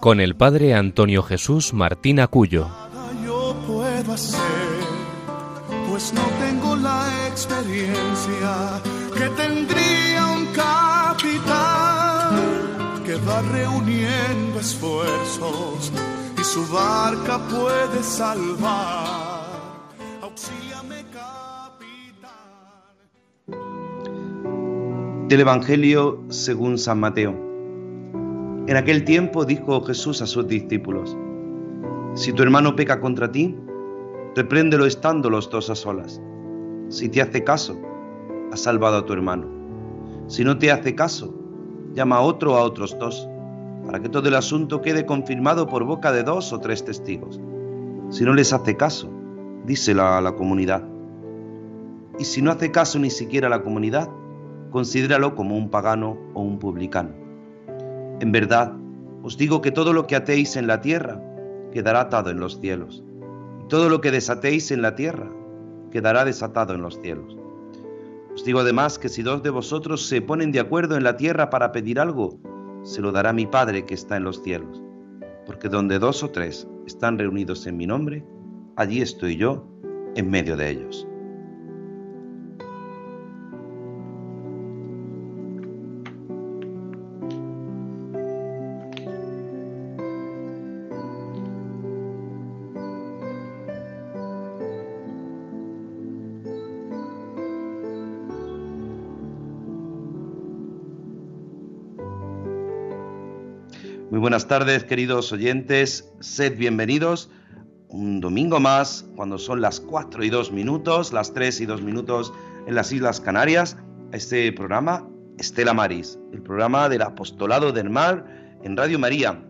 con el padre Antonio Jesús Martín Acuyo. Yo puedo hacer, pues no tengo la experiencia que tendría un capitán que va reuniendo esfuerzos y su barca puede salvar. Capitán. Del Evangelio según San Mateo. En aquel tiempo dijo Jesús a sus discípulos, Si tu hermano peca contra ti, repréndelo estando los dos a solas. Si te hace caso, has salvado a tu hermano. Si no te hace caso, llama a otro a otros dos, para que todo el asunto quede confirmado por boca de dos o tres testigos. Si no les hace caso, díselo a la comunidad. Y si no hace caso ni siquiera a la comunidad, considéralo como un pagano o un publicano. En verdad, os digo que todo lo que atéis en la tierra quedará atado en los cielos, y todo lo que desatéis en la tierra quedará desatado en los cielos. Os digo además que si dos de vosotros se ponen de acuerdo en la tierra para pedir algo, se lo dará mi Padre que está en los cielos, porque donde dos o tres están reunidos en mi nombre, allí estoy yo en medio de ellos. Buenas tardes, queridos oyentes. Sed bienvenidos un domingo más, cuando son las 4 y 2 minutos, las 3 y 2 minutos en las Islas Canarias, a este programa Estela Maris, el programa del Apostolado del Mar en Radio María.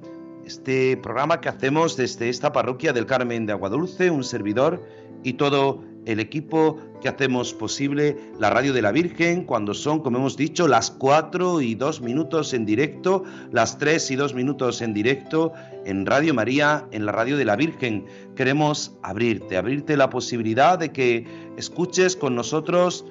Este programa que hacemos desde esta parroquia del Carmen de Aguadulce, un servidor y todo el equipo que hacemos posible la radio de la Virgen cuando son, como hemos dicho, las 4 y 2 minutos en directo, las 3 y 2 minutos en directo en Radio María, en la radio de la Virgen. Queremos abrirte, abrirte la posibilidad de que escuches con nosotros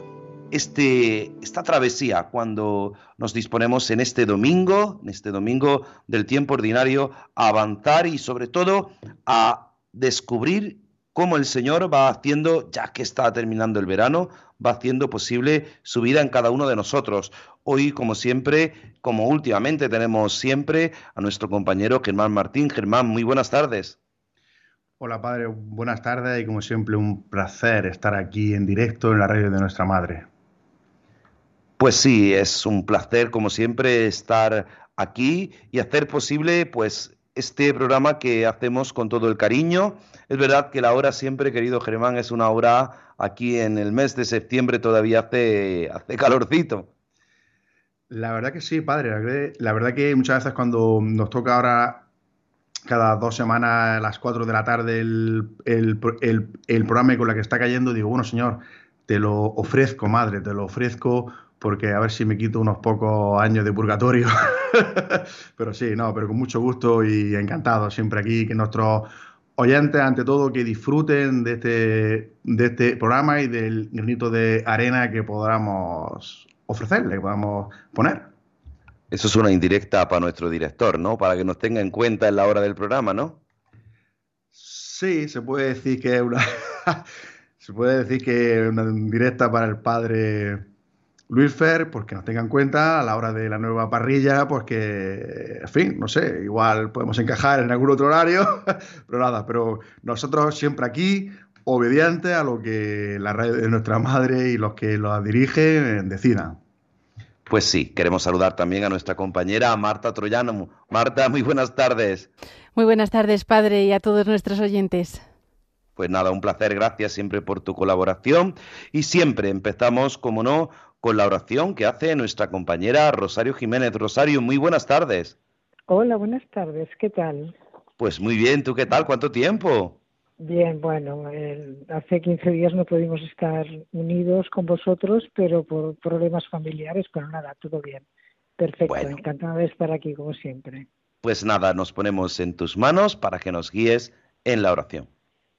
este, esta travesía cuando nos disponemos en este domingo, en este domingo del tiempo ordinario, a avanzar y sobre todo a descubrir cómo el Señor va haciendo, ya que está terminando el verano, va haciendo posible su vida en cada uno de nosotros. Hoy, como siempre, como últimamente tenemos siempre a nuestro compañero Germán Martín. Germán, muy buenas tardes. Hola Padre, buenas tardes y como siempre un placer estar aquí en directo en la radio de nuestra Madre. Pues sí, es un placer como siempre estar aquí y hacer posible pues este programa que hacemos con todo el cariño es verdad que la hora siempre, querido Germán, es una hora aquí en el mes de septiembre todavía hace, hace calorcito. La verdad que sí, padre. La verdad que muchas veces cuando nos toca ahora cada dos semanas a las cuatro de la tarde el, el, el, programa con la que está cayendo, digo, bueno, señor, te lo ofrezco, madre, te lo ofrezco porque a ver si me quito unos pocos años de purgatorio. pero sí, no, pero con mucho gusto y encantado siempre aquí que nuestros oyentes, ante todo, que disfruten de este, de este programa y del granito de arena que podamos ofrecerle, que podamos poner. Eso es una indirecta para nuestro director, ¿no? Para que nos tenga en cuenta en la hora del programa, ¿no? Sí, se puede decir que es una. se puede decir que es una indirecta para el padre Luis Fer, pues que nos tenga en cuenta a la hora de la nueva parrilla, pues que, en fin, no sé, igual podemos encajar en algún otro horario, pero nada, pero nosotros siempre aquí, obedientes a lo que la radio de nuestra madre y los que la dirigen decidan. Pues sí, queremos saludar también a nuestra compañera Marta Troyano. Marta, muy buenas tardes. Muy buenas tardes, padre, y a todos nuestros oyentes. Pues nada, un placer, gracias siempre por tu colaboración. Y siempre empezamos, como no, con la oración que hace nuestra compañera Rosario Jiménez. Rosario, muy buenas tardes. Hola, buenas tardes, ¿qué tal? Pues muy bien, ¿tú qué tal? ¿Cuánto tiempo? Bien, bueno, hace 15 días no pudimos estar unidos con vosotros, pero por problemas familiares, pero nada, todo bien. Perfecto, encantada de estar aquí como siempre. Pues nada, nos ponemos en tus manos para que nos guíes en la oración.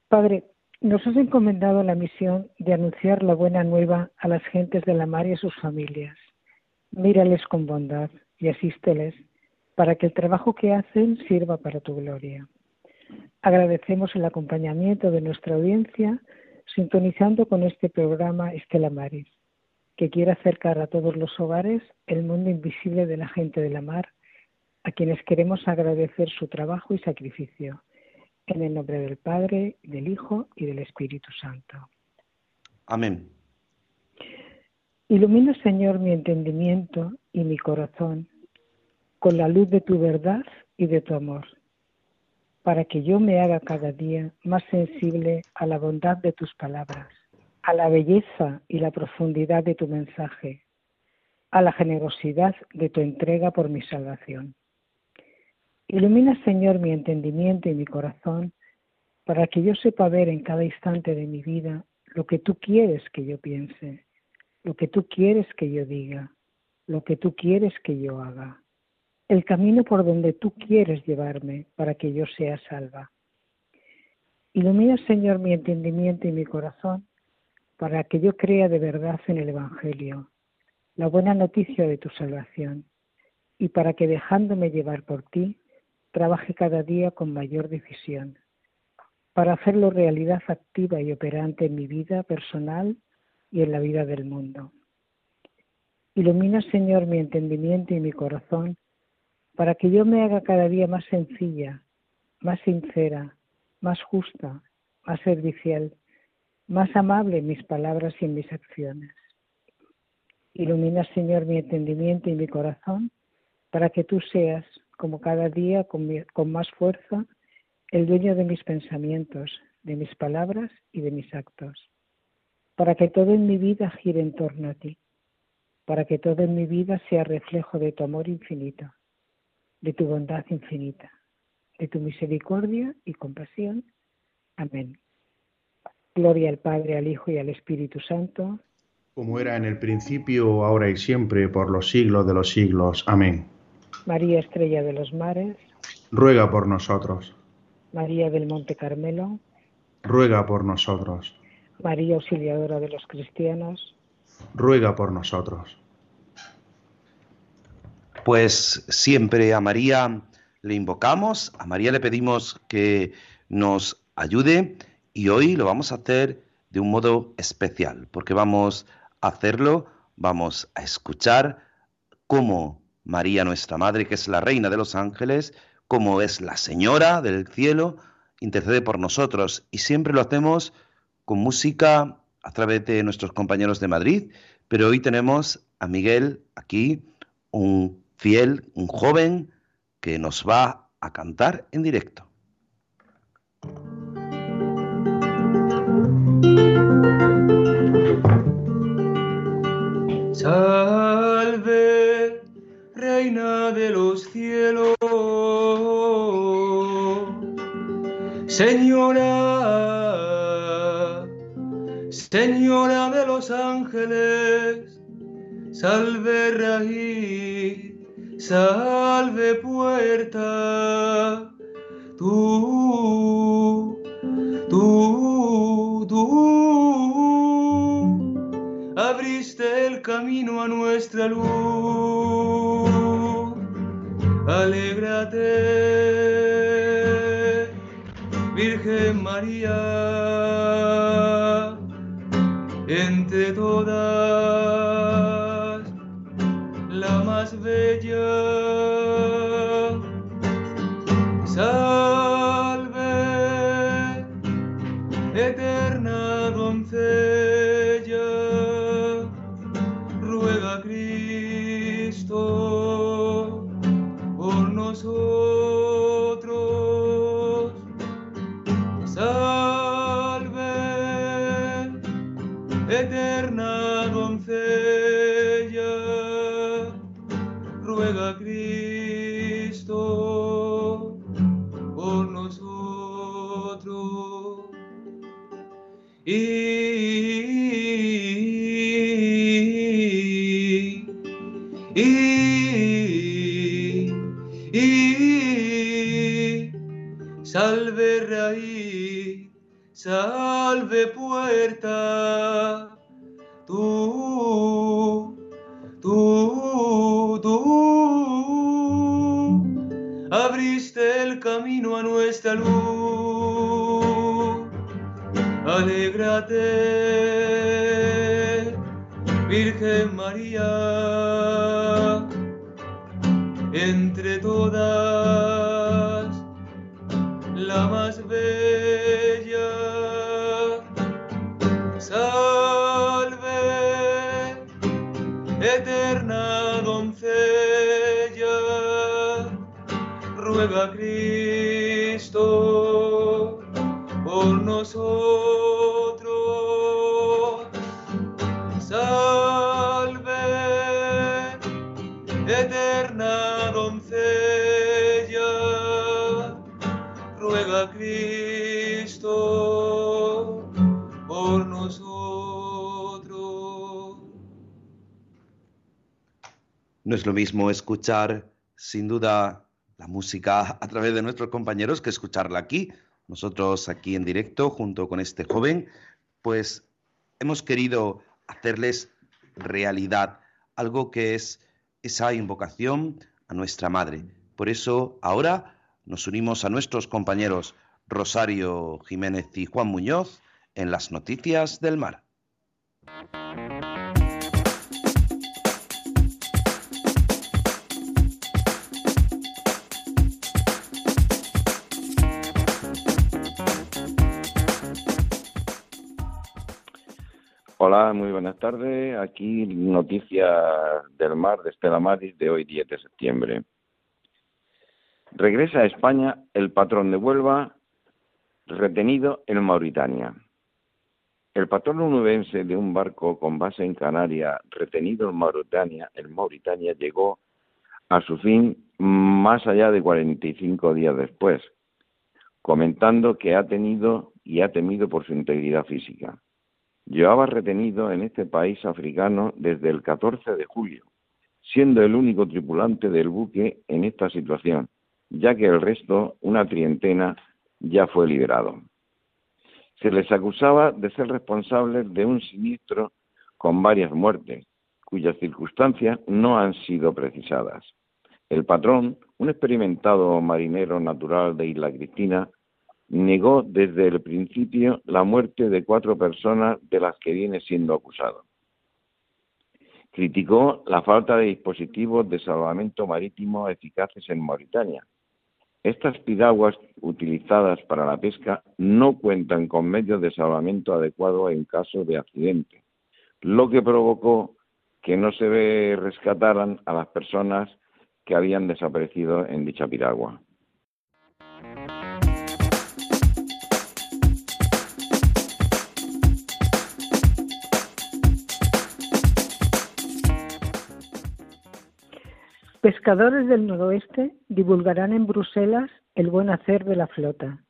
Padre, nos has encomendado la misión de anunciar la buena nueva a las gentes de la mar y a sus familias. Mírales con bondad y asísteles para que el trabajo que hacen sirva para tu gloria. Agradecemos el acompañamiento de nuestra audiencia sintonizando con este programa Estela Maris, que quiere acercar a todos los hogares el mundo invisible de la gente de la mar, a quienes queremos agradecer su trabajo y sacrificio en el nombre del Padre, del Hijo y del Espíritu Santo. Amén. Ilumina, Señor, mi entendimiento y mi corazón con la luz de tu verdad y de tu amor, para que yo me haga cada día más sensible a la bondad de tus palabras, a la belleza y la profundidad de tu mensaje, a la generosidad de tu entrega por mi salvación. Ilumina, Señor, mi entendimiento y mi corazón para que yo sepa ver en cada instante de mi vida lo que tú quieres que yo piense, lo que tú quieres que yo diga, lo que tú quieres que yo haga, el camino por donde tú quieres llevarme para que yo sea salva. Ilumina, Señor, mi entendimiento y mi corazón para que yo crea de verdad en el Evangelio, la buena noticia de tu salvación, y para que dejándome llevar por ti, trabaje cada día con mayor decisión para hacerlo realidad activa y operante en mi vida personal y en la vida del mundo. Ilumina, Señor, mi entendimiento y mi corazón para que yo me haga cada día más sencilla, más sincera, más justa, más servicial, más amable en mis palabras y en mis acciones. Ilumina, Señor, mi entendimiento y mi corazón para que tú seas como cada día con, más fuerza, el dueño de mis pensamientos, de mis palabras y de mis actos, para que todo en mi vida gire en torno a ti, para que todo en mi vida sea reflejo de tu amor infinito, de tu bondad infinita, de tu misericordia y compasión. Amén. Gloria al Padre, al Hijo y al Espíritu Santo. Como era en el principio, ahora y siempre, por los siglos de los siglos. Amén. María Estrella de los Mares, ruega por nosotros. María del Monte Carmelo, ruega por nosotros. María Auxiliadora de los Cristianos, ruega por nosotros. Pues siempre a María le invocamos, a María le pedimos que nos ayude y hoy lo vamos a hacer de un modo especial, porque vamos a hacerlo, vamos a escuchar cómo María nuestra Madre, que es la Reina de los Ángeles, como es la Señora del Cielo, intercede por nosotros y siempre lo hacemos con música a través de nuestros compañeros de Madrid, pero hoy tenemos a Miguel aquí, un fiel, un joven que nos va a cantar en directo. Reina de los cielos, Señora, Señora de los ángeles, salve raíz, salve puerta, tú, tú, tú, abriste el camino a nuestra luz alégrate, Virgen María, entre todas, la más bella. Alégrate, Virgen María, entre todas, la más bella. Salve, eterna doncella, ruega a Cristo por nosotros. Cristo por nosotros. No es lo mismo escuchar, sin duda, la música a través de nuestros compañeros que escucharla aquí. Nosotros aquí en directo, junto con este joven, pues hemos querido hacerles realidad algo que es esa invocación a nuestra Madre. Por eso ahora nos unimos a nuestros compañeros Rosario Jiménez y Juan Muñoz en las noticias del mar. Hola, muy buenas tardes. Aquí noticias del mar de Estela Maris de hoy 10 de septiembre. Regresa a España el patrón de Huelva retenido en Mauritania. El patrón onubense de un barco con base en Canarias retenido en Mauritania, en Mauritania llegó a su fin más allá de 45 días después, comentando que ha tenido y ha temido por su integridad física. Llevaba retenido en este país africano desde el 14 de julio, siendo el único tripulante del buque en esta situación, ya que el resto, una trientena, ya fue liberado. Se les acusaba de ser responsables de un siniestro con varias muertes, cuyas circunstancias no han sido precisadas. El patrón, un experimentado marinero natural de Isla Cristina, negó desde el principio la muerte de cuatro personas de las que viene siendo acusado. Criticó la falta de dispositivos de salvamento marítimo eficaces en Mauritania. Estas piraguas utilizadas para la pesca no cuentan con medios de salvamento adecuados en caso de accidente, lo que provocó que no se rescataran a las personas que habían desaparecido en dicha piragua. Pescadores del noroeste divulgarán en Bruselas el buen hacer de la flota.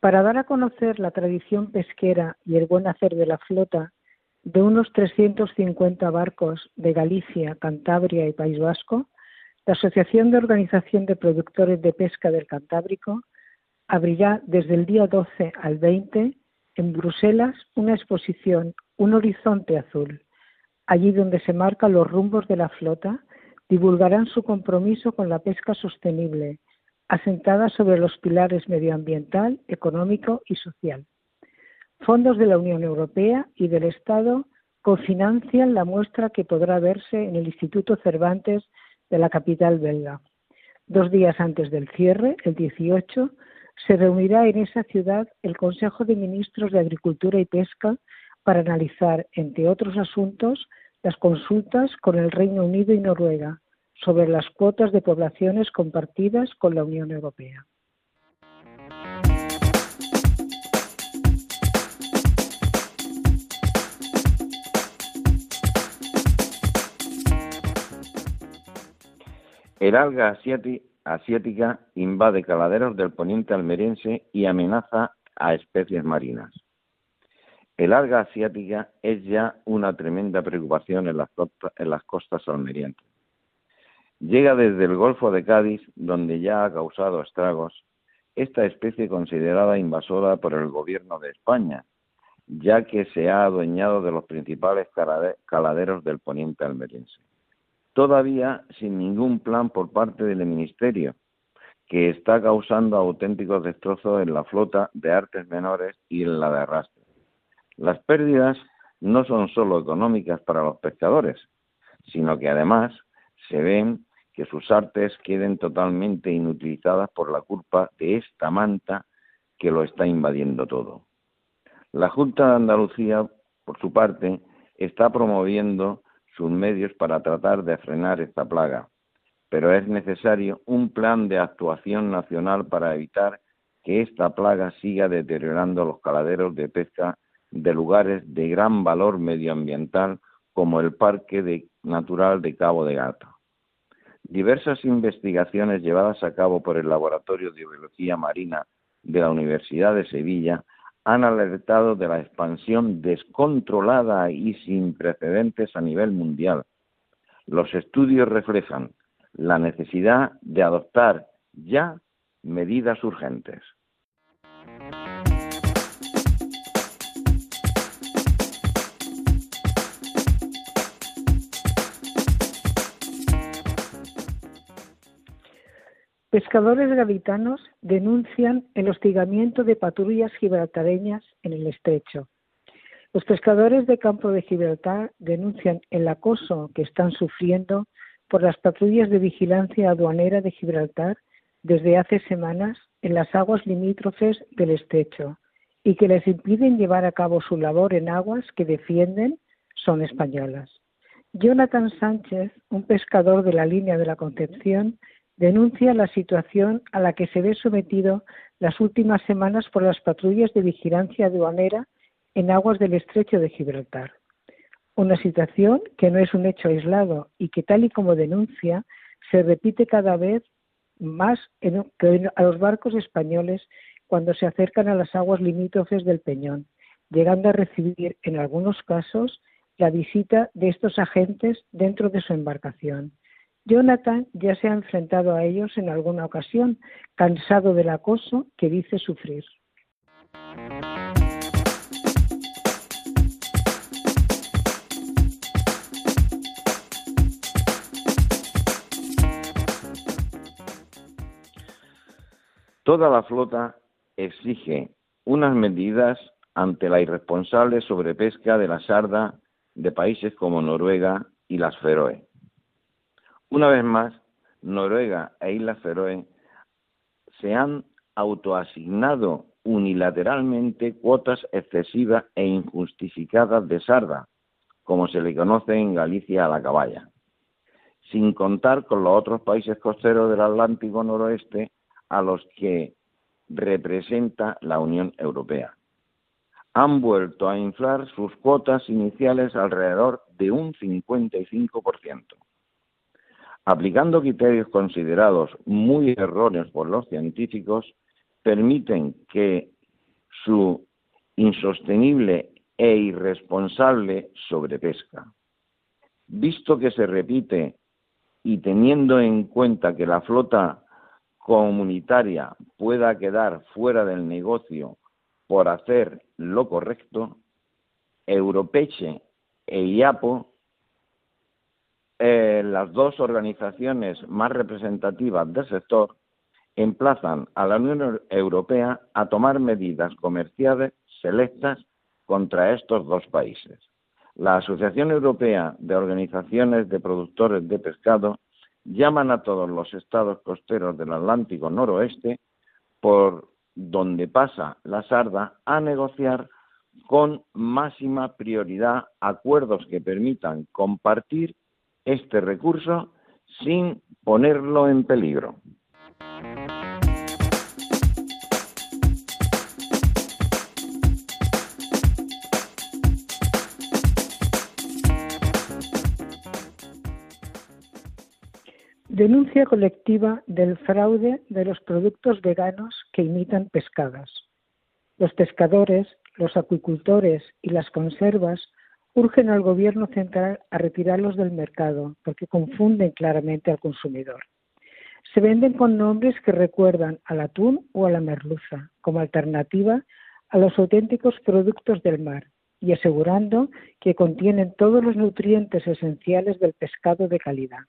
Para dar a conocer la tradición pesquera y el buen hacer de la flota de unos 350 barcos de Galicia, Cantabria y País Vasco, la Asociación de Organización de Productores de Pesca del Cantábrico abrirá desde el día 12 al 20 en Bruselas una exposición Un horizonte azul, allí donde se marcan los rumbos de la flota divulgarán su compromiso con la pesca sostenible, asentada sobre los pilares medioambiental, económico y social. Fondos de la Unión Europea y del Estado cofinancian la muestra que podrá verse en el Instituto Cervantes de la capital belga. Dos días antes del cierre, el 18, se reunirá en esa ciudad el Consejo de Ministros de Agricultura y Pesca para analizar, entre otros asuntos, las consultas con el Reino Unido y Noruega sobre las cuotas de poblaciones compartidas con la Unión Europea. El alga asiática invade caladeros del poniente almeriense y amenaza a especies marinas. El alga asiática es ya una tremenda preocupación en las, costas, en las costas almerienses. Llega desde el Golfo de Cádiz, donde ya ha causado estragos, esta especie considerada invasora por el gobierno de España, ya que se ha adueñado de los principales caladeros del poniente almeriense. Todavía sin ningún plan por parte del Ministerio, que está causando auténticos destrozos en la flota de artes menores y en la de arrastre. Las pérdidas no son solo económicas para los pescadores, sino que además se ven que sus artes queden totalmente inutilizadas por la culpa de esta manta que lo está invadiendo todo. La Junta de Andalucía, por su parte, está promoviendo sus medios para tratar de frenar esta plaga, pero es necesario un plan de actuación nacional para evitar que esta plaga siga deteriorando los caladeros de pesca de lugares de gran valor medioambiental como el Parque Natural de Cabo de Gata. Diversas investigaciones llevadas a cabo por el Laboratorio de Biología Marina de la Universidad de Sevilla han alertado de la expansión descontrolada y sin precedentes a nivel mundial. Los estudios reflejan la necesidad de adoptar ya medidas urgentes. Pescadores gaditanos denuncian el hostigamiento de patrullas gibraltareñas en el estrecho. Los pescadores de campo de Gibraltar denuncian el acoso que están sufriendo por las patrullas de vigilancia aduanera de Gibraltar desde hace semanas en las aguas limítrofes del estrecho y que les impiden llevar a cabo su labor en aguas que defienden son españolas. Jonathan Sánchez, un pescador de la línea de la Concepción, denuncia la situación a la que se ve sometido las últimas semanas por las patrullas de vigilancia aduanera en aguas del estrecho de Gibraltar. Una situación que no es un hecho aislado y que, tal y como denuncia, se repite cada vez más a los barcos españoles cuando se acercan a las aguas limítrofes del Peñón, llegando a recibir, en algunos casos, la visita de estos agentes dentro de su embarcación Jonathan ya se ha enfrentado a ellos en alguna ocasión, cansado del acoso que dice sufrir. Toda la flota exige unas medidas ante la irresponsable sobrepesca de la sarda de países como Noruega y las Feroe. Una vez más, Noruega e Islas Feroe se han autoasignado unilateralmente cuotas excesivas e injustificadas de sarda, como se le conoce en Galicia a la caballa, sin contar con los otros países costeros del Atlántico noroeste a los que representa la Unión Europea. Han vuelto a inflar sus cuotas iniciales alrededor de un 55% aplicando criterios considerados muy erróneos por los científicos, permiten que su insostenible e irresponsable sobrepesca. Visto que se repite y teniendo en cuenta que la flota comunitaria pueda quedar fuera del negocio por hacer lo correcto, Europeche e IAPO eh, las dos organizaciones más representativas del sector emplazan a la Unión Europea a tomar medidas comerciales selectas contra estos dos países. La Asociación Europea de Organizaciones de Productores de Pescado llaman a todos los estados costeros del Atlántico noroeste, por donde pasa la sarda, a negociar con máxima prioridad acuerdos que permitan compartir este recurso sin ponerlo en peligro. Denuncia colectiva del fraude de los productos veganos que imitan pescadas. Los pescadores, los acuicultores y las conservas urgen al Gobierno central a retirarlos del mercado porque confunden claramente al consumidor. Se venden con nombres que recuerdan al atún o a la merluza, como alternativa a los auténticos productos del mar y asegurando que contienen todos los nutrientes esenciales del pescado de calidad.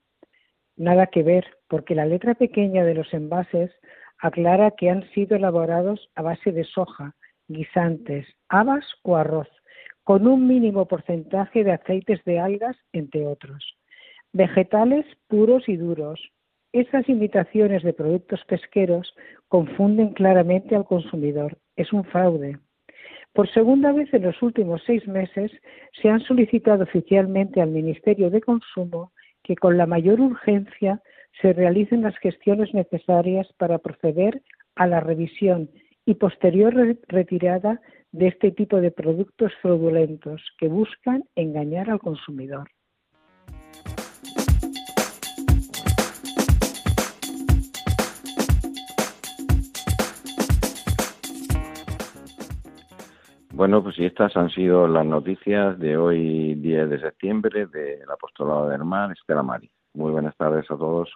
Nada que ver, porque la letra pequeña de los envases aclara que han sido elaborados a base de soja, guisantes, habas o arroz, con un mínimo porcentaje de aceites de algas, entre otros. Vegetales puros y duros. Esas imitaciones de productos pesqueros confunden claramente al consumidor. Es un fraude. Por segunda vez en los últimos seis meses se han solicitado oficialmente al Ministerio de Consumo que con la mayor urgencia se realicen las gestiones necesarias para proceder a la revisión y posterior retirada de este tipo de productos fraudulentos que buscan engañar al consumidor. Bueno, pues y estas han sido las noticias de hoy, 10 de septiembre, del Apostolado del Mar, Estela Mari. Muy buenas tardes a todos.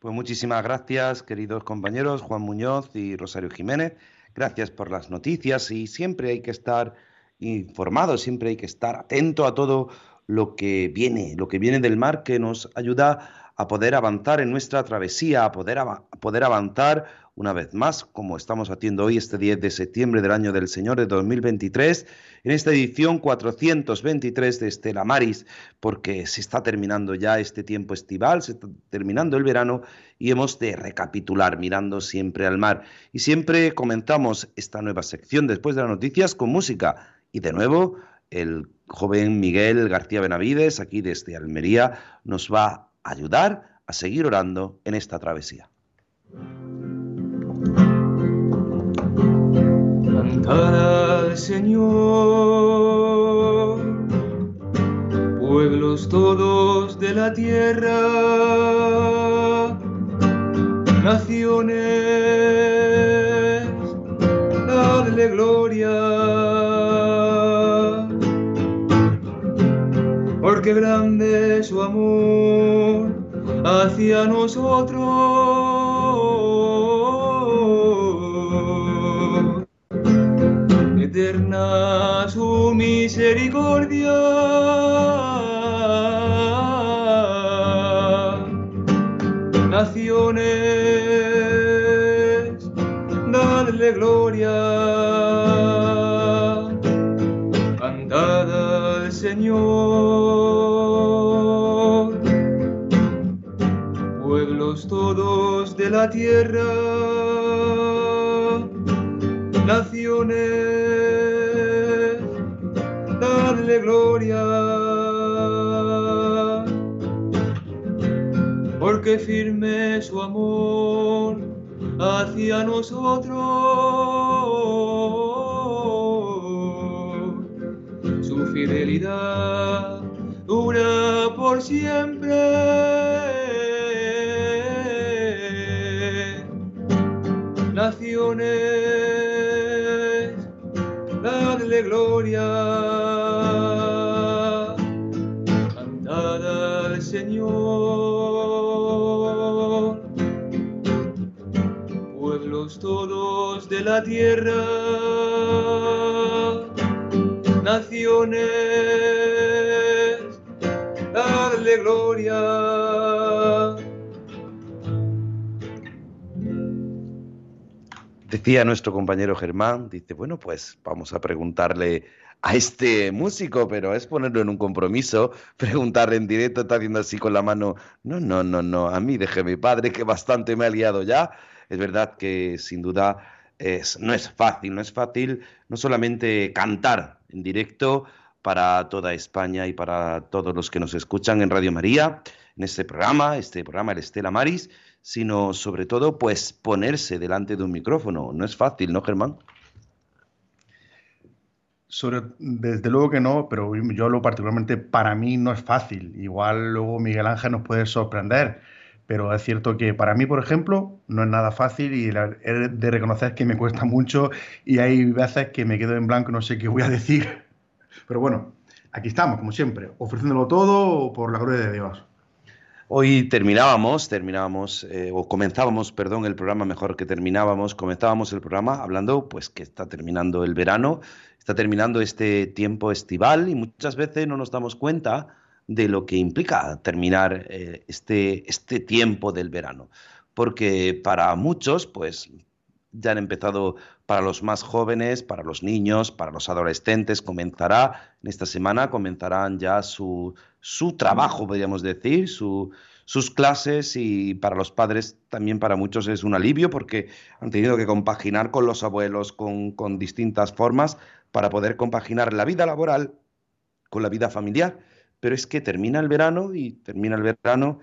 Pues muchísimas gracias, queridos compañeros Juan Muñoz y Rosario Jiménez. Gracias por las noticias y siempre hay que estar informado, siempre hay que estar atento a todo lo que viene, lo que viene del mar que nos ayuda a poder avanzar en nuestra travesía, a poder, a poder avanzar una vez más, como estamos haciendo hoy, este 10 de septiembre del año del Señor de 2023, en esta edición 423 de Estela Maris, porque se está terminando ya este tiempo estival, se está terminando el verano y hemos de recapitular mirando siempre al mar. Y siempre comenzamos esta nueva sección después de las noticias con música. Y de nuevo, el joven Miguel García Benavides, aquí desde Almería, nos va a ayudar a seguir orando en esta travesía. Al Señor, pueblos todos de la tierra, naciones, dadle gloria, porque grande es su amor hacia nosotros eterna su misericordia. Naciones, dadle gloria. Cantad al Señor. Pueblos todos de la tierra naciones gloria. Porque firme su amor hacia nosotros, su fidelidad dura por siempre. Naciones, dadle gloria. La tierra, naciones, darle gloria. Decía nuestro compañero Germán, dice, bueno, pues vamos a preguntarle a este músico, pero es ponerlo en un compromiso, preguntarle en directo, está haciendo así con la mano, no, no, no, no, a mí deje mi padre que bastante me ha liado ya. Es verdad que sin duda no es fácil, no es fácil no solamente cantar en directo para toda España y para todos los que nos escuchan en Radio María, en este programa, este programa El Estela Maris, sino sobre todo pues ponerse delante de un micrófono. No es fácil, ¿no, Germán? desde luego que no, pero yo lo particularmente para mí no es fácil. Igual luego Miguel Ángel nos puede sorprender. Pero es cierto que para mí, por ejemplo, no es nada fácil y he de reconocer que me cuesta mucho y hay veces que me quedo en blanco no sé qué voy a decir. Pero bueno, aquí estamos, como siempre, ofreciéndolo todo por la gloria de Dios. Hoy terminábamos, terminábamos, eh, o comenzábamos, perdón, el programa mejor que terminábamos, comenzábamos el programa hablando, pues que está terminando el verano, está terminando este tiempo estival y muchas veces no nos damos cuenta de lo que implica terminar eh, este, este tiempo del verano. Porque para muchos, pues ya han empezado para los más jóvenes, para los niños, para los adolescentes, comenzará en esta semana, comenzarán ya su, su trabajo, podríamos decir, sus clases y para los padres también para muchos es un alivio porque han tenido que compaginar con los abuelos, con, con distintas formas para poder compaginar la vida laboral con la vida familiar. Pero es que termina el verano y termina el verano,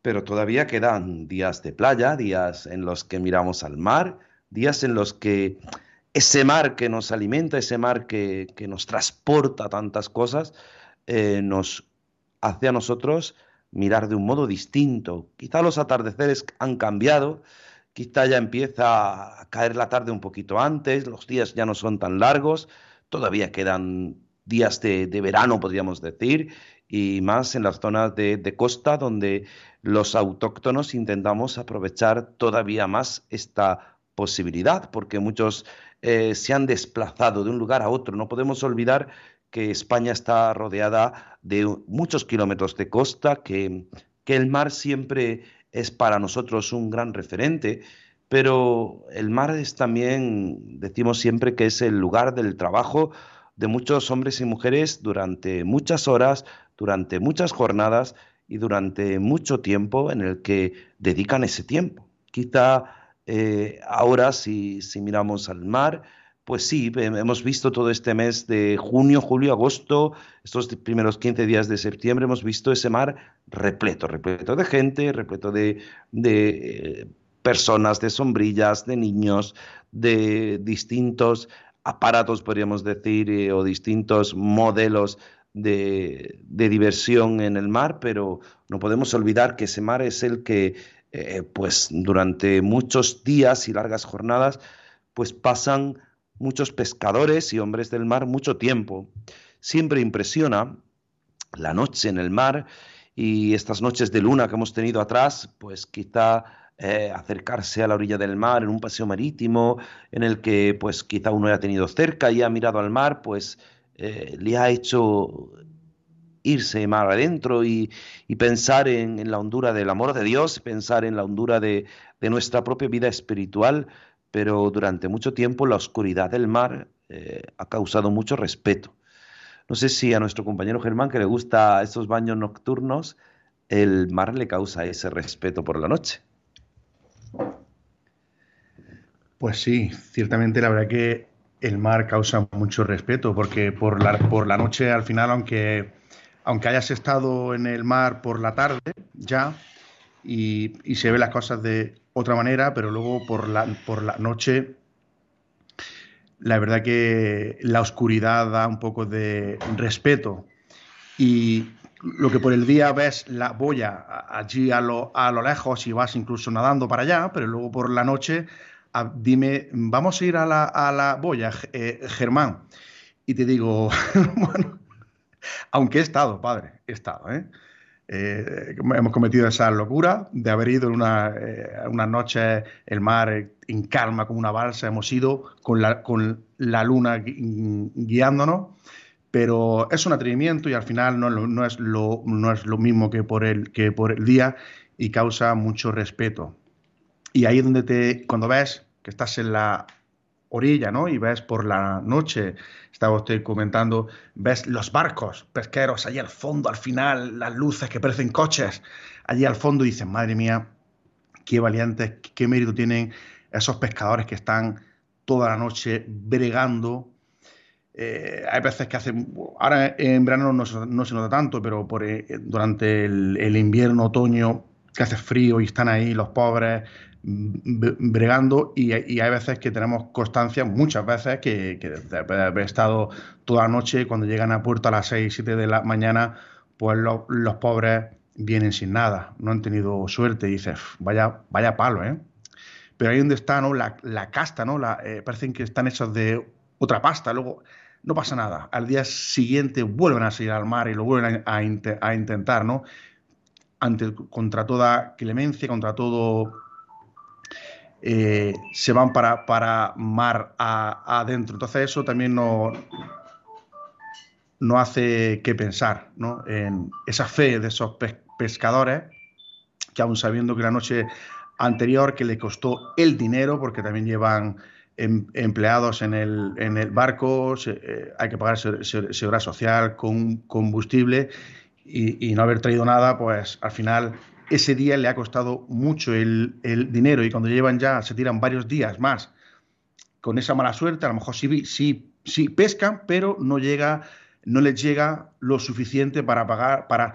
pero todavía quedan días de playa, días en los que miramos al mar, días en los que ese mar que nos alimenta, ese mar que, nos transporta tantas cosas, eh, nos hace a nosotros mirar de un modo distinto. Quizá los atardeceres han cambiado, quizá ya empieza a caer la tarde un poquito antes, los días ya no son tan largos, todavía quedan días de, verano, podríamos decir, y más en las zonas de, costa donde los autóctonos intentamos aprovechar todavía más esta posibilidad, porque muchos eh, se han desplazado de un lugar a otro. No podemos olvidar que España está rodeada de muchos kilómetros de costa, que, que el mar siempre es para nosotros un gran referente, pero el mar es también, decimos siempre que es el lugar del trabajo de muchos hombres y mujeres durante muchas horas, durante muchas jornadas y durante mucho tiempo en el que dedican ese tiempo. Quizá eh, ahora, si, miramos al mar, pues sí, hemos visto todo este mes de junio, julio, agosto, estos primeros 15 días de septiembre, hemos visto ese mar repleto, repleto de gente, repleto de, de eh, personas, de sombrillas, de niños, de distintos aparatos, podríamos decir, eh, o distintos modelos de, diversión en el mar, pero no podemos olvidar que ese mar es el que eh, pues durante muchos días y largas jornadas, pues pasan muchos pescadores y hombres del mar mucho tiempo. Siempre impresiona la noche en el mar y estas noches de luna que hemos tenido atrás, pues quizá eh, acercarse a la orilla del mar en un paseo marítimo en el que pues quizá uno haya tenido cerca y ha mirado al mar, pues eh, le ha hecho irse más adentro y, pensar en, la hondura del amor de Dios, pensar en la hondura de, nuestra propia vida espiritual, pero durante mucho tiempo la oscuridad del mar eh, ha causado mucho respeto. No sé si a nuestro compañero Germán, que le gusta esos baños nocturnos, el mar le causa ese respeto por la noche. Pues sí, ciertamente la verdad que el mar causa mucho respeto, porque por la, por la noche al final, aunque aunque hayas estado en el mar por la tarde ya y, se ven las cosas de otra manera, pero luego por la, por la noche la verdad que la oscuridad da un poco de respeto. Y lo que por el día ves la boya allí a lo, a lo lejos y vas incluso nadando para allá, pero luego por la noche dime, vamos a ir a la, a la boya, eh, Germán. Y te digo, bueno, aunque he estado, padre, he estado, ¿eh? ¿eh? hemos cometido esa locura de haber ido una, eh, una, noche el mar en calma como una balsa, hemos ido con la, con la luna guiándonos, pero es un atrevimiento y al final no, no, es, lo, no es lo mismo que por, el, que por el día y causa mucho respeto. Y ahí es donde te, cuando ves que estás en la orilla, ¿no? Y ves por la noche, estaba usted comentando, ves los barcos pesqueros allí al fondo, al final, las luces que parecen coches, allí al fondo y dices, madre mía, qué valientes, qué mérito tienen esos pescadores que están toda la noche bregando. Eh, hay veces que hacen, ahora en verano no, se nota tanto, pero eh, durante el, el invierno, otoño, que hace frío y están ahí los pobres bregando y, hay veces que tenemos constancia, muchas veces, que, que haber estado toda la noche, cuando llegan a puerto a las 6, 7 de la mañana, pues los pobres vienen sin nada, no han tenido suerte y dices, vaya, vaya palo, ¿eh? Pero ahí donde está, ¿no? La, casta, ¿no? La, eh, parecen que están hechos de otra pasta, luego no pasa nada. Al día siguiente vuelven a salir al mar y lo vuelven a, intentar, ¿no? Ante, contra toda clemencia, contra todo... Eh, se van para, para mar adentro. Entonces eso también no, no hace que pensar ¿no? en esa fe de esos pescadores que aún sabiendo que la noche anterior que le costó el dinero, porque también llevan Em, empleados en el, en el barco, eh, hay que pagar seguridad social, con combustible y, no haber traído nada, pues al final ese día le ha costado mucho el, dinero y cuando llevan ya, se tiran varios días más con esa mala suerte, a lo mejor sí, sí, sí pescan, pero no llega, no les llega lo suficiente para pagar, para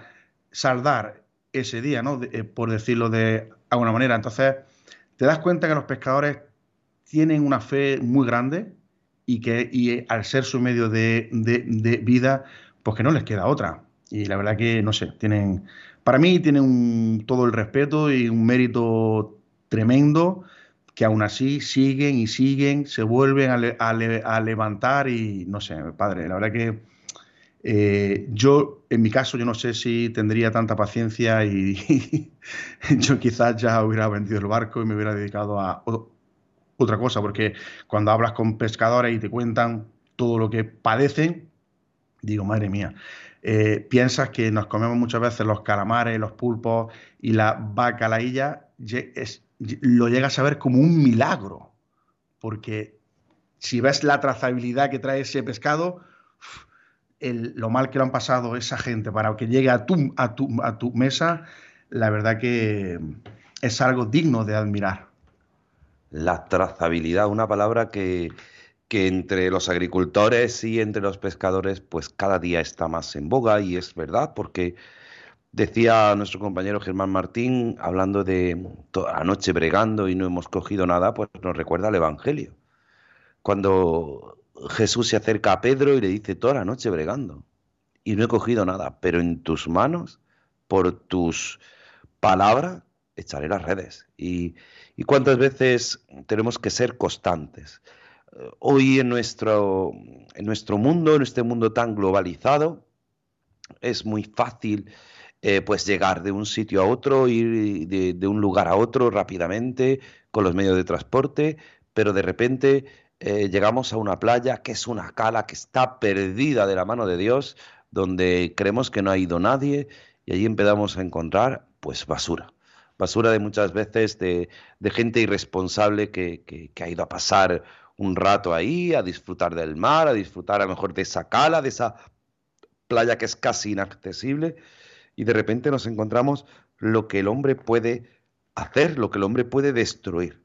saldar ese día, ¿no? Eh, por decirlo de alguna manera. Entonces, te das cuenta que los pescadores tienen una fe muy grande y que y al ser su medio de, vida, pues que no les queda otra. Y la verdad que, no sé, tienen, para mí tienen todo el respeto y un mérito tremendo que aún así siguen y siguen, se vuelven a, levantar y no sé, padre, la verdad que eh, yo, en mi caso, yo no sé si tendría tanta paciencia y yo quizás ya hubiera vendido el barco y me hubiera dedicado a otra cosa, porque cuando hablas con pescadores y te cuentan todo lo que padecen, digo, madre mía, eh, piensas que nos comemos muchas veces los calamares, los pulpos y la bacalailla, lo llegas a ver como un milagro, porque si ves la trazabilidad que trae ese pescado, lo mal que lo han pasado esa gente para que llegue a tu, a tu, a tu mesa, la verdad que es algo digno de admirar. La trazabilidad, una palabra que, que entre los agricultores y entre los pescadores pues cada día está más en boga y es verdad porque decía nuestro compañero Germán Martín hablando de toda la noche bregando y no hemos cogido nada pues nos recuerda el Evangelio cuando Jesús se acerca a Pedro y le dice toda la noche bregando y no he cogido nada pero en tus manos por tus palabras echaré las redes y y cuántas veces tenemos que ser constantes. Hoy en nuestro, en nuestro mundo, en este mundo tan globalizado, es muy fácil eh, pues llegar de un sitio a otro, ir de, un lugar a otro rápidamente con los medios de transporte, pero de repente eh, llegamos a una playa que es una cala que está perdida de la mano de Dios, donde creemos que no ha ido nadie y allí empezamos a encontrar pues basura. Basura de muchas veces de, gente irresponsable que, ha ido a pasar un rato ahí, a disfrutar del mar, a disfrutar a lo mejor de esa cala, de esa playa que es casi inaccesible, y de repente nos encontramos lo que el hombre puede hacer, lo que el hombre puede destruir.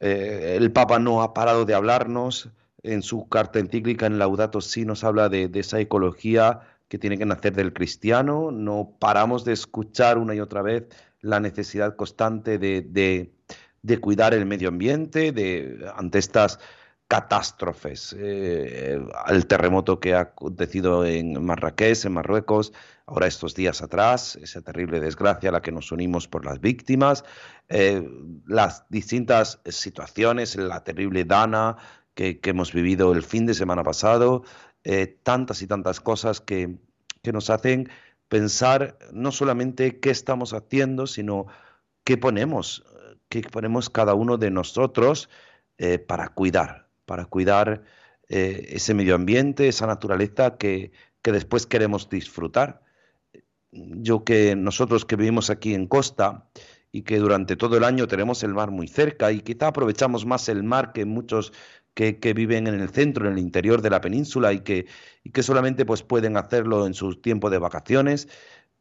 Eh, el Papa no ha parado de hablarnos, en su carta encíclica en Laudato Si nos habla de, de esa ecología que tiene que nacer del cristiano, no paramos de escuchar una y otra vez la necesidad constante de, cuidar el medio ambiente de, ante estas catástrofes. Eh, el terremoto que ha acontecido en Marrakech, en Marruecos, ahora estos días atrás, esa terrible desgracia a la que nos unimos por las víctimas, eh, las distintas situaciones, la terrible Dana que, hemos vivido el fin de semana pasado, eh, tantas y tantas cosas que, que nos hacen pensar no solamente qué estamos haciendo, sino qué ponemos, qué ponemos cada uno de nosotros eh, para cuidar, para cuidar eh, ese medio ambiente, esa naturaleza que, que después queremos disfrutar. Yo que nosotros que vivimos aquí en costa y que durante todo el año tenemos el mar muy cerca y quizá aprovechamos más el mar que muchos que, viven en el centro, en el interior de la península y que, y que solamente pues, pueden hacerlo en su tiempo de vacaciones.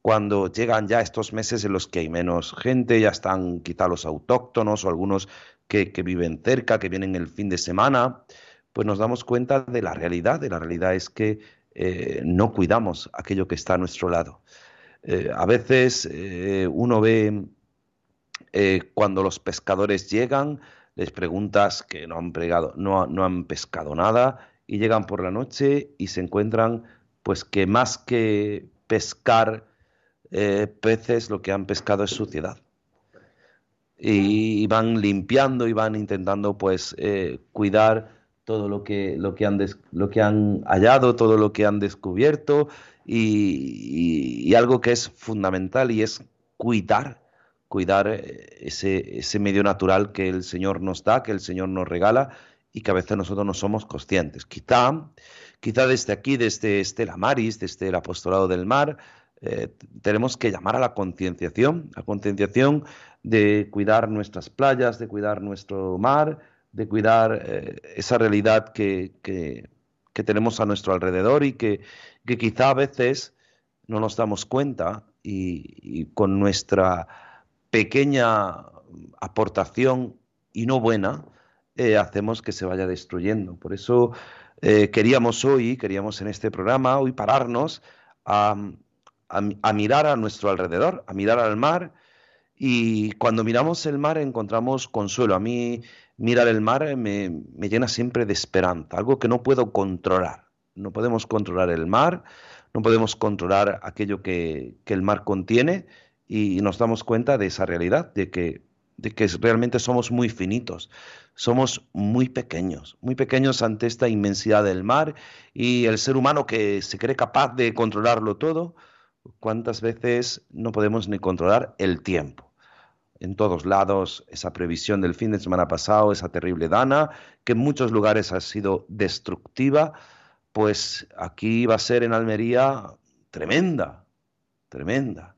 Cuando llegan ya estos meses en los que hay menos gente, ya están quizá los autóctonos o algunos que, viven cerca, que vienen el fin de semana, pues nos damos cuenta de la realidad. De la realidad es que eh, no cuidamos aquello que está a nuestro lado. Eh, a veces eh, uno ve cuando los pescadores llegan, les preguntas que no han, no, han pescado nada y llegan por la noche y se encuentran pues que más que pescar peces lo que han pescado es suciedad. Y, van limpiando y van intentando pues eh, cuidar todo lo que, lo, que han lo que han hallado, todo lo que han descubierto y, algo que es fundamental y es cuidar, cuidar eh, ese, ese medio natural que el Señor nos da, que el Señor nos regala y que a veces nosotros no somos conscientes. Quizá, quizá desde aquí, desde Estela Maris, desde el apostolado del mar, eh, tenemos que llamar a la concienciación, a concienciación de cuidar nuestras playas, de cuidar nuestro mar, de cuidar eh, esa realidad que, que, tenemos a nuestro alrededor y que, que, quizá a veces no nos damos cuenta y, con nuestra pequeña aportación y no buena, eh, hacemos que se vaya destruyendo. Por eso queríamos hoy, queríamos en este programa, hoy pararnos a, a, mirar a nuestro alrededor, a mirar al mar. Y cuando miramos el mar encontramos consuelo. A mí mirar el mar me, llena siempre de esperanza, algo que no puedo controlar. No podemos controlar el mar, no podemos controlar aquello que, el mar contiene y nos damos cuenta de esa realidad, de que, de que realmente somos muy finitos, somos muy pequeños, muy pequeños ante esta inmensidad del mar y el ser humano que se cree capaz de controlarlo todo, ¿Cuántas veces no podemos ni controlar el tiempo? En todos lados, esa previsión del fin de semana pasado, esa terrible dana, que en muchos lugares ha sido destructiva, pues aquí va a ser en Almería tremenda, tremenda.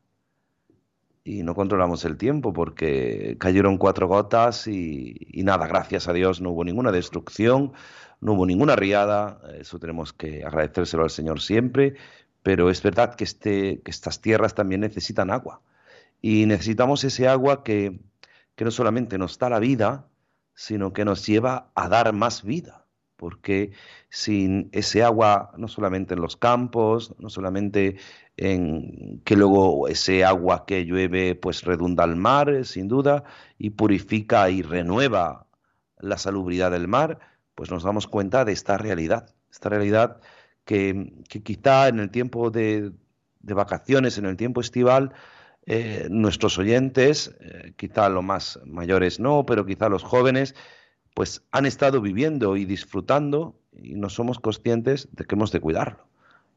Y no controlamos el tiempo porque cayeron cuatro gotas y, y nada, gracias a Dios no hubo ninguna destrucción, no hubo ninguna riada, eso tenemos que agradecérselo al Señor siempre, pero es verdad que, este, que estas tierras también necesitan agua. Y necesitamos ese agua que, no solamente nos da la vida, sino que nos lleva a dar más vida. Porque sin ese agua, no solamente en los campos, no solamente en que luego ese agua que llueve pues redunda al mar, sin duda, y purifica y renueva la salubridad del mar, pues nos damos cuenta de esta realidad, esta realidad que, quizá en el tiempo de, vacaciones, en el tiempo estival, eh, nuestros oyentes, eh, quizá los más mayores no, pero quizá los jóvenes, pues han estado viviendo y disfrutando y no somos conscientes de que hemos de cuidarlo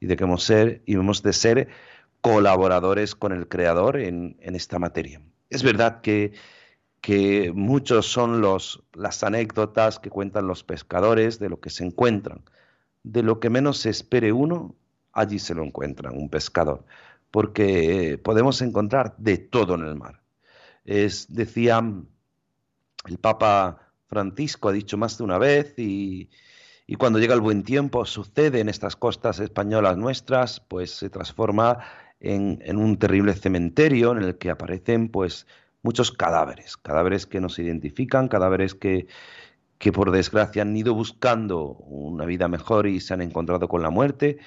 y de que hemos, ser, y hemos de ser colaboradores con el Creador en, esta materia. Es verdad que, que muchos son los, las anécdotas que cuentan los pescadores de lo que se encuentran, de lo que menos se espere uno, allí se lo encuentra un pescador, porque podemos encontrar de todo en el mar. Es, decía el Papa Francisco, ha dicho más de una vez, y, cuando llega el buen tiempo sucede en estas costas españolas nuestras, pues se transforma en, en, un terrible cementerio en el que aparecen pues muchos cadáveres, cadáveres que nos identifican, cadáveres que, que por desgracia han ido buscando una vida mejor y se han encontrado con la muerte,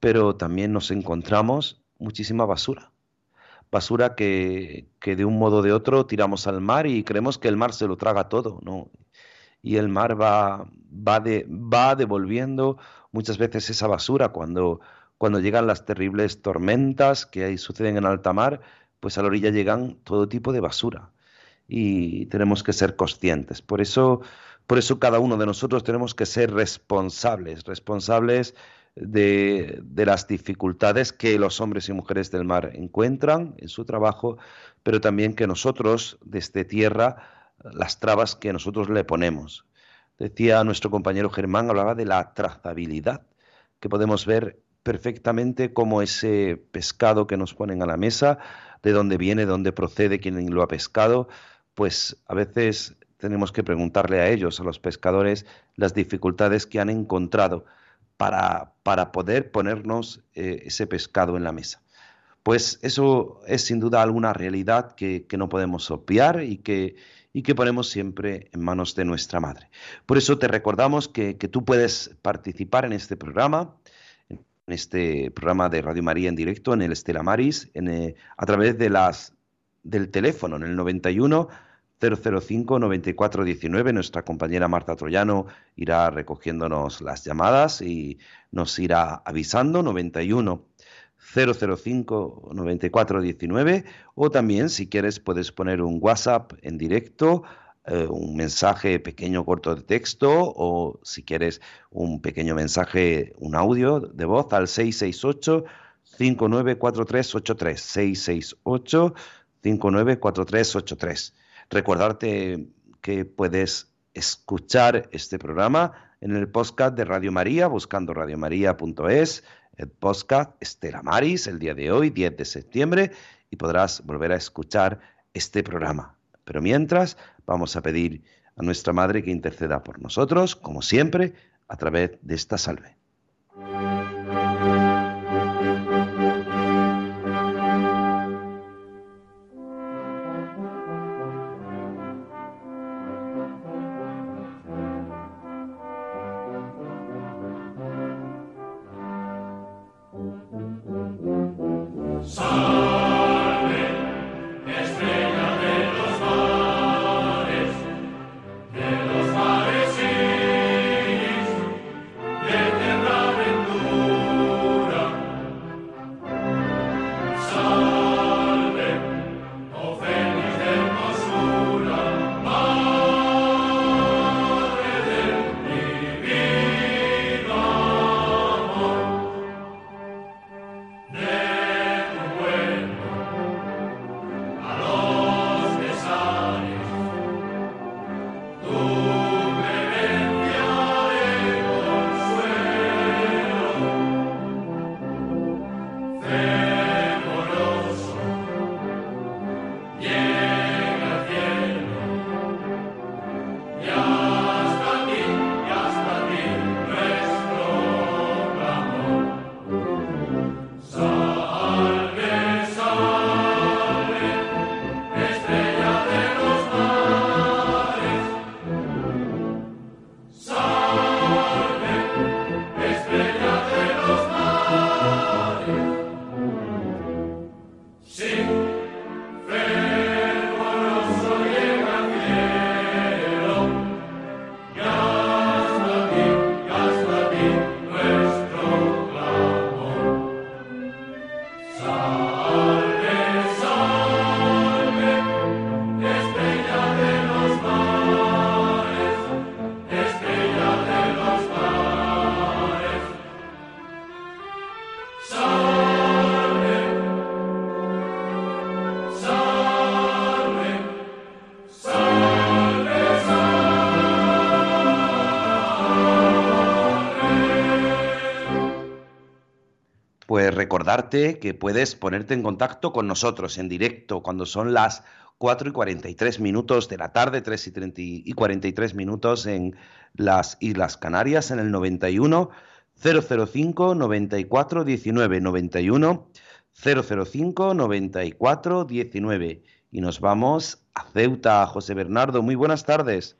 pero también nos encontramos muchísima basura. Basura que, de un modo o de otro tiramos al mar y creemos que el mar se lo traga todo, ¿no? Y el mar va, va, de, va devolviendo muchas veces esa basura cuando, cuando llegan las terribles tormentas que ahí suceden en alta mar, pues a la orilla llegan todo tipo de basura y tenemos que ser conscientes. Por eso por eso cada uno de nosotros tenemos que ser responsables, responsables de, las dificultades que los hombres y mujeres del mar encuentran en su trabajo, pero también que nosotros desde tierra las trabas que nosotros le ponemos. Decía nuestro compañero Germán, hablaba de la trazabilidad, que podemos ver perfectamente cómo ese pescado que nos ponen a la mesa, de dónde viene, de dónde procede, quién lo ha pescado, pues a veces tenemos que preguntarle a ellos, a los pescadores, las dificultades que han encontrado para, para poder ponernos eh, ese pescado en la mesa. Pues eso es sin duda alguna realidad que, no podemos obviar y que, y que ponemos siempre en manos de nuestra madre. Por eso te recordamos que, tú puedes participar en este programa, en este programa de Radio María en directo, en el Estela Maris, en, eh, a través de las, del teléfono, en el 91 005-9419. Nuestra compañera Marta Troyano irá recogiéndonos las llamadas y nos irá avisando. 91 005 9419 o también si quieres puedes poner un WhatsApp en directo, eh, un mensaje pequeño corto de texto o si quieres un pequeño mensaje, un audio de voz al 668 594383 668 594383. Recordarte que puedes escuchar este programa en el podcast de Radio María, buscando radiomaria.es, el podcast Estela Maris, el día de hoy, 10 de septiembre, y podrás volver a escuchar este programa. Pero mientras, vamos a pedir a nuestra Madre que interceda por nosotros, como siempre, a través de esta salve. song. Recordarte que puedes ponerte en contacto con nosotros en directo cuando son las 4 y 43 minutos de la tarde, 3 y, 30 y 43 minutos en las Islas Canarias, en el 91 005 94 19 91 005 94 19 y nos vamos a Ceuta, José Bernardo. Muy buenas tardes.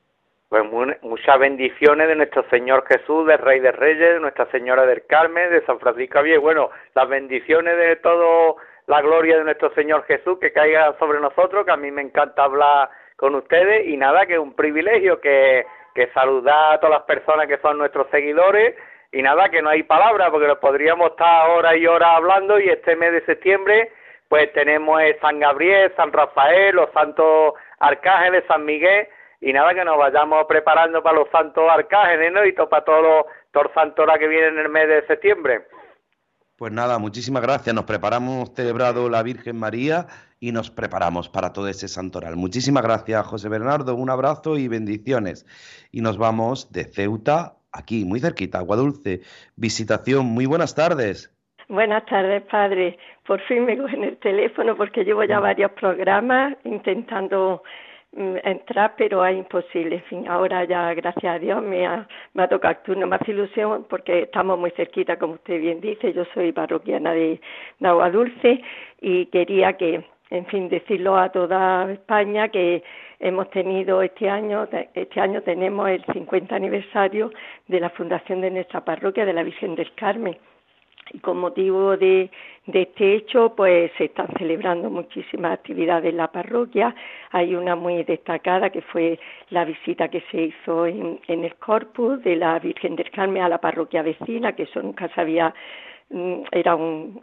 Pues muchas bendiciones de nuestro Señor Jesús, del Rey de Reyes, de Nuestra Señora del Carmen, de San Francisco Javier. Bueno, las bendiciones de todo la gloria de nuestro Señor Jesús que caiga sobre nosotros, que a mí me encanta hablar con ustedes. Y nada, que es un privilegio que, que saludar a todas las personas que son nuestros seguidores. Y nada, que no hay palabras porque nos podríamos estar horas y horas hablando. Y este mes de septiembre pues tenemos San Gabriel, San Rafael, los santos arcángeles, San Miguel y nada, que nos vayamos preparando para los santos arcángeles, ¿no? Y para todos los, todos santos que vienen en el mes de septiembre. Pues nada, muchísimas gracias. Nos preparamos celebrado la Virgen María y nos preparamos para todo ese santoral. Muchísimas gracias, José Bernardo. Un abrazo y bendiciones. Y nos vamos de Ceuta, aquí, muy cerquita, Agua Dulce. Visitación, muy buenas tardes. Buenas tardes, padre. Por fin me cogen el teléfono porque llevo ya varios programas intentando entrar, pero es imposible. En fin, ahora ya, gracias a Dios, me ha, me ha tocado turno. Más ilusión porque estamos muy cerquita, como usted bien dice. Yo soy parroquiana de, de Agua Dulce y quería que, en fin, decirlo a toda España que hemos tenido este año, este año tenemos el 50 aniversario de la fundación de nuestra parroquia de la Virgen del Carmen y con motivo de, este hecho, pues se están celebrando muchísimas actividades en la parroquia. Hay una muy destacada que fue la visita que se hizo en, el Corpus de la Virgen del Carmen a la parroquia vecina, que eso nunca se había mm, era un,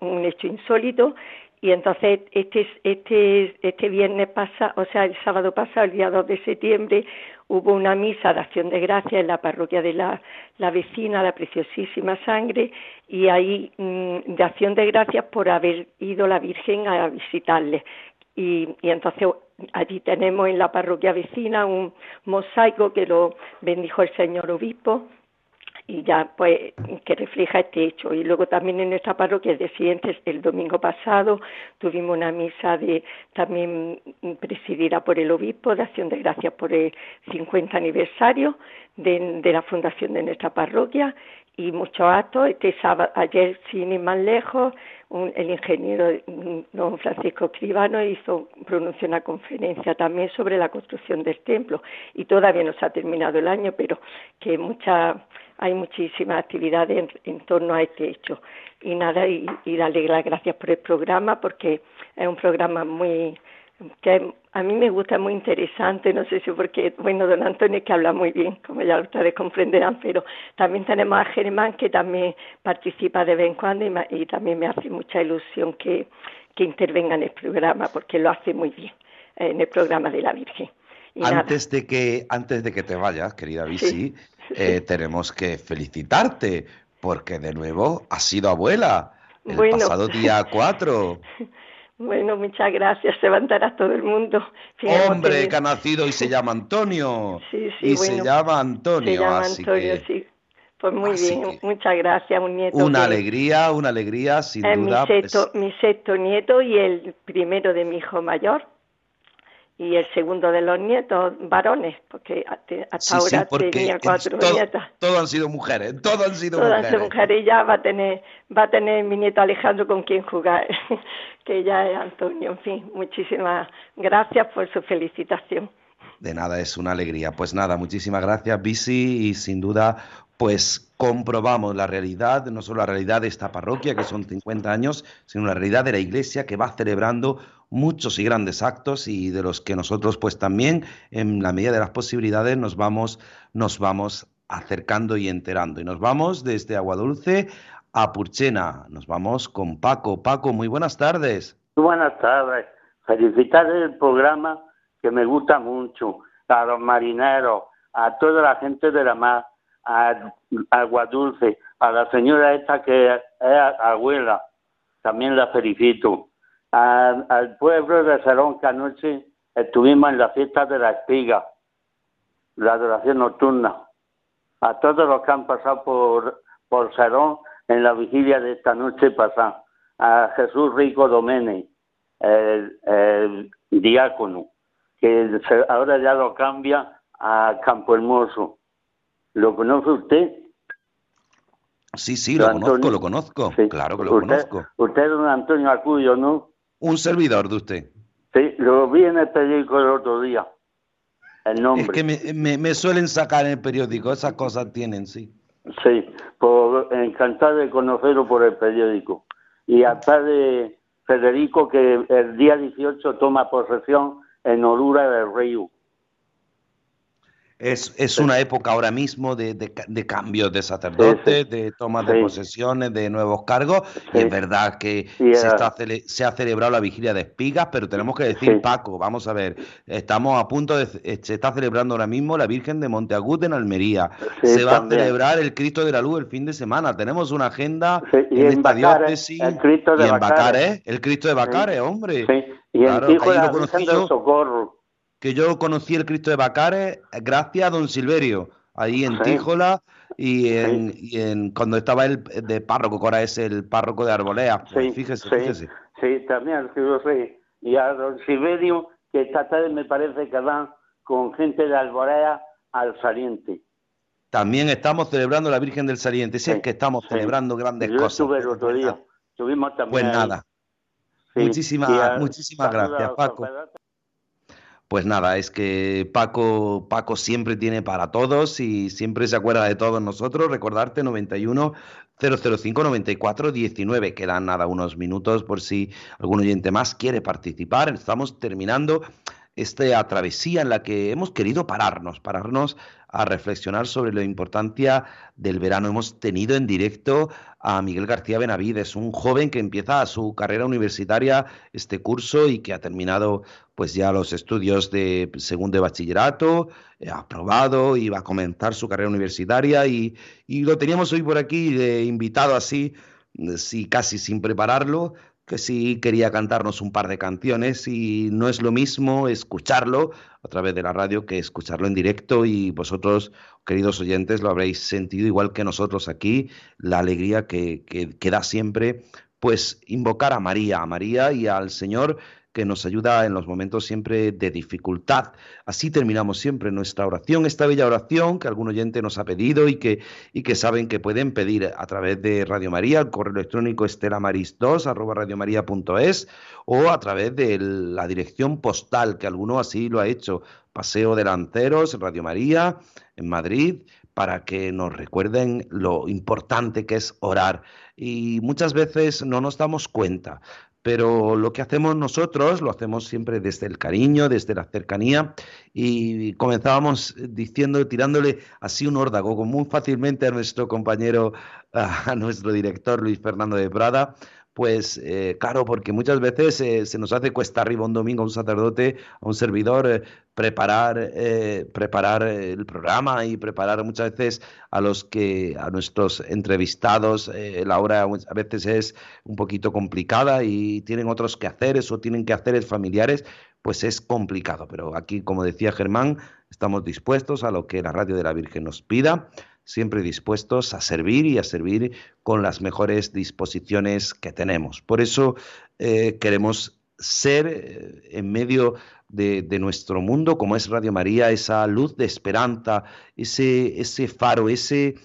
un hecho insólito y entonces este este este viernes pasado, o sea, el sábado pasado, el día 2 de septiembre, hubo una misa de acción de gracia en la parroquia de la, la vecina, la preciosísima sangre, y ahí mm, de acción de gracias por haber ido la Virgen a visitarle. Y, y, entonces allí tenemos en la parroquia vecina un mosaico que lo bendijo el señor obispo y ya pues que refleja este hecho. Y luego también en nuestra parroquia de siguientes el domingo pasado tuvimos una misa de también presidida por el obispo de acción de gracias por el 50 aniversario de, de la fundación de nuestra parroquia. Y muchos actos este sábado ayer sin ir más lejos el ingeniero don Francisco Escribano hizo pronunció una conferencia también sobre la construcción del templo y todavía no se ha terminado el año pero que mucha hay muchísimas actividades en, torno a este hecho. Y nada y, darle las gracias por el programa porque es un programa muy que a mí me gusta, muy interesante, no sé si porque, bueno, don Antonio que habla muy bien, como ya ustedes comprenderán, pero también tenemos a Germán que también participa de vez en cuando y, también me hace mucha ilusión que, que intervenga en el programa porque lo hace muy bien, en el programa de la Virgen. antes de que antes de que te vayas, querida Visi, eh, tenemos que felicitarte porque de nuevo has sido abuela el pasado día 4. Bueno, muchas gracias. Se levantará todo el mundo. Hombre que ha nacido y se llama Antonio. Sí, sí, y se llama Antonio. Se llama Antonio, sí. Pues muy bien, muchas gracias, un nieto. Una alegría, una alegría, sin duda. Mi sexto, mi sexto nieto y el primero de mi hijo mayor y el segundo de los nietos varones, porque hasta ahora tenía cuatro nietas. Todos han sido mujeres, todos han sido todas mujeres. Han mujeres y ya va a tener, va a tener mi nieto Alejandro con quien jugar, que ya es Antonio. En fin, muchísimas gracias por su felicitación. De nada, es una alegría. Pues nada, muchísimas gracias, Bisi, y sin duda, pues comprobamos la realidad, no solo la realidad de esta parroquia, que son 50 años, sino la realidad de la iglesia que va celebrando muchos y grandes actos y de los que nosotros pues también en la medida de las posibilidades nos vamos nos vamos acercando y enterando. Y nos vamos desde Aguadulce a Purchena. Nos vamos con Paco. Paco muy buenas tardes. Muy buenas tardes. Felicitar el programa que me gusta mucho. A los marineros a toda la gente de la mar a Aguadulce a la señora esta que es abuela. También la felicito al pueblo de Salón que anoche estuvimos en la fiesta de la espiga, la adoración nocturna. A todos los que han pasado por, por Salón en la vigilia de esta noche pasada. A Jesús Rico Domene, el, diácono, que ahora ya lo cambia a Campo Hermoso. ¿Lo conoce usted? Sí, sí, lo conozco, lo conozco. Claro que lo conozco. Usted es don Antonio Acuyo, ¿no? Un servidor de usted. Sí, lo vi en el periódico el otro día. El nombre. Es que me, me, suelen sacar en el periódico, esas cosas tienen, sí. Sí, por, encantado de conocerlo por el periódico. Y hasta de Federico que el día 18 toma posesión en Orura del Río. Es, es una época ahora mismo de, de, cambios de sacerdotes, de toma de posesiones, de nuevos cargos. Y es verdad que se, está, se ha celebrado la vigilia de espigas, pero tenemos que decir, Paco, vamos a ver, estamos a punto de. Se está celebrando ahora mismo la Virgen de Monteagut en Almería. se va a celebrar el Cristo de la Luz el fin de semana. Tenemos una agenda en, esta diócesis. El Cristo de y en Bacares, el Cristo de Bacares, hombre. Y en Hijo de la Socorro que yo conocí el Cristo de Bacares gracias a don Silverio, ahí en Tíjola y en, cuando estaba el de párroco, que ahora es el párroco de Arbolea. Pues fíjese, fíjese. Sí, también, sí, Y a don Silverio, que esta tarde me parece que van con gente de Arbolea al Saliente. También estamos celebrando la Virgen del Saliente, sí, es que estamos celebrando grandes cosas. Yo estuve el otro día, estuvimos también. Pues nada. Muchísimas, muchísimas gracias, Paco. Pues nada, es que Paco, Paco siempre tiene para todos y siempre se acuerda de todos nosotros. Recordarte 91 005 94 19. Quedan nada unos minutos por si algún oyente más quiere participar. Estamos terminando esta travesía en la que hemos querido pararnos, pararnos a reflexionar sobre la importancia del verano. Hemos tenido en directo a Miguel García Benavides, un joven que empieza su carrera universitaria este curso y que ha terminado pues ya los estudios de segundo de bachillerato, ha aprobado y va a comenzar su carrera universitaria y, y lo teníamos hoy por aquí de invitado así, sí, casi sin prepararlo, que sí quería cantarnos un par de canciones y no es lo mismo escucharlo a través de la radio que escucharlo en directo y vosotros, queridos oyentes, lo habréis sentido igual que nosotros aquí, la alegría que, que, que da siempre, pues invocar a María, a María y al Señor que nos ayuda en los momentos siempre de dificultad. Así terminamos siempre nuestra oración, esta bella oración que algún oyente nos ha pedido y que, y que saben que pueden pedir a través de Radio María, el correo electrónico estelamaris2 arroba o a través de la dirección postal, que alguno así lo ha hecho, Paseo de Lanceros, Radio María, en Madrid, para que nos recuerden lo importante que es orar. Y muchas veces no nos damos cuenta, pero lo que hacemos nosotros lo hacemos siempre desde el cariño, desde la cercanía y comenzábamos diciendo, tirándole así un órdago muy fácilmente a nuestro compañero, a nuestro director Luis Fernando de Prada, pues eh, claro, porque muchas veces eh, se nos hace cuesta arriba un domingo a un sacerdote, a un servidor, eh, preparar, eh, preparar el programa y preparar muchas veces a los que, a nuestros entrevistados, la hora a veces es un poquito complicada y tienen otros quehaceres o tienen quehaceres familiares, pues es complicado. Pero aquí, como decía Germán, estamos dispuestos a lo que la Radio de la Virgen nos pida siempre dispuestos a servir y a servir con las mejores disposiciones que tenemos. Por eso eh, queremos ser eh, en medio de, nuestro mundo, como es Radio María, esa luz de esperanza, ese, ese faro, ese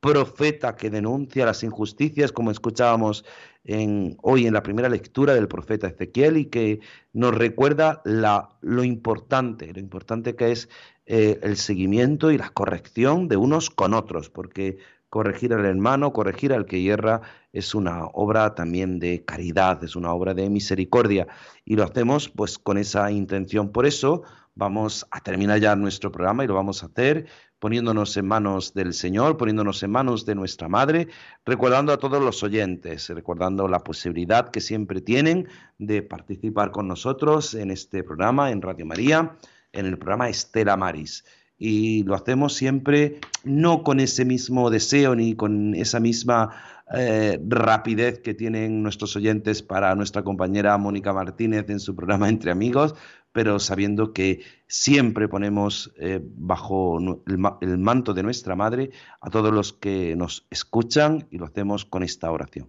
profeta que denuncia las injusticias, como escuchábamos en, hoy en la primera lectura del profeta Ezequiel, y que nos recuerda lo importante, lo importante que es eh, el seguimiento y la corrección de unos con otros, porque corregir al hermano, corregir al que hierra, es una obra también de caridad, es una obra de misericordia, y lo hacemos pues con esa intención. Por eso vamos a terminar ya nuestro programa y lo vamos a hacer poniéndonos en manos del Señor, poniéndonos en manos de nuestra Madre, recordando a todos los oyentes, recordando la posibilidad que siempre tienen de participar con nosotros en este programa en Radio María en el programa Estela Maris. Y lo hacemos siempre no con ese mismo deseo ni con esa misma eh, rapidez que tienen nuestros oyentes para nuestra compañera Mónica Martínez en su programa Entre Amigos, pero sabiendo que siempre ponemos eh, bajo el, el manto de nuestra Madre a todos los que nos escuchan y lo hacemos con esta oración.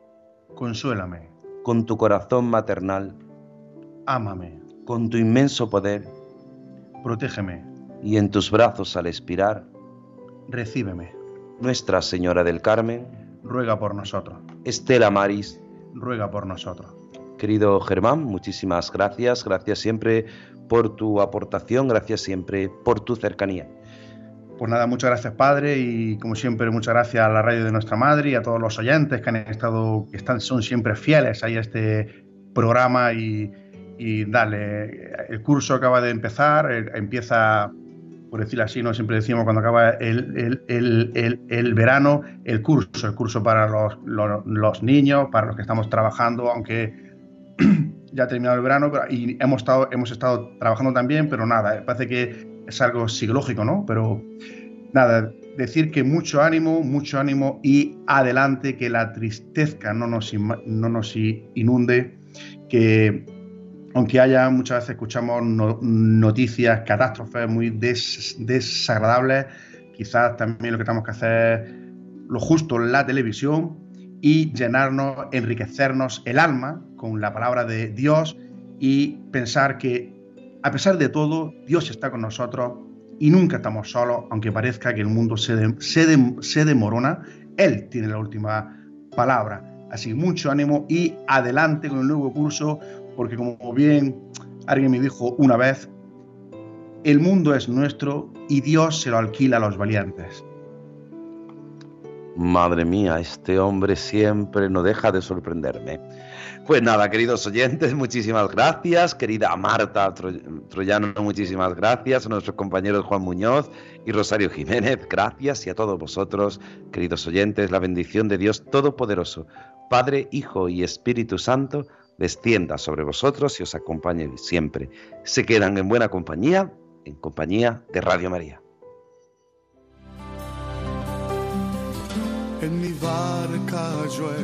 Consuélame. Con tu corazón maternal. Ámame. Con tu inmenso poder. Protégeme. Y en tus brazos al expirar. Recíbeme. Nuestra Señora del Carmen. Ruega por nosotros. Estela Maris. Ruega por nosotros. Querido Germán, muchísimas gracias. Gracias siempre por tu aportación. Gracias siempre por tu cercanía. Pues nada, muchas gracias Padre y como siempre muchas gracias a la radio de nuestra madre y a todos los oyentes que han estado, que están, son siempre fieles ahí a este programa y, dale, el curso acaba de empezar, eh, empieza, por decirlo así, no siempre decimos cuando acaba el, el, el, verano, el curso, el curso para los, los, niños, para los que estamos trabajando, aunque ya ha terminado el verano y hemos estado, hemos estado trabajando también, pero nada, parece que es algo psicológico, ¿no? Pero nada, decir que mucho ánimo, mucho ánimo y adelante, que la tristeza no nos, no nos inunde, que aunque haya muchas veces escuchamos noticias, catástrofes muy desagradables, quizás también lo que tenemos que hacer lo justo la televisión y llenarnos, enriquecernos el alma con la palabra de Dios y pensar que a pesar de todo, Dios está con nosotros y nunca estamos solos, aunque parezca que el mundo se, se, demorona, Él tiene la última palabra. Así, mucho ánimo y adelante con el nuevo curso, porque como bien alguien me dijo una vez, el mundo es nuestro y Dios se lo alquila a los valientes. Madre mía, este hombre siempre no deja de sorprenderme. Pues nada, queridos oyentes, muchísimas gracias. Querida Marta Troyano, muchísimas gracias. A nuestros compañeros Juan Muñoz y Rosario Jiménez, gracias. Y a todos vosotros, queridos oyentes, la bendición de Dios Todopoderoso, Padre, Hijo y Espíritu Santo, descienda sobre vosotros y os acompañe siempre. Se quedan en buena compañía, en compañía de Radio María. En mi barca yo he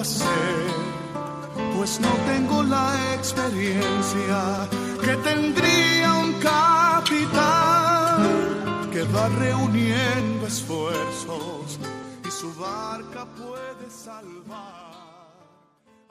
Hacer, pues no tengo la experiencia que tendría un capitán que va reuniendo esfuerzos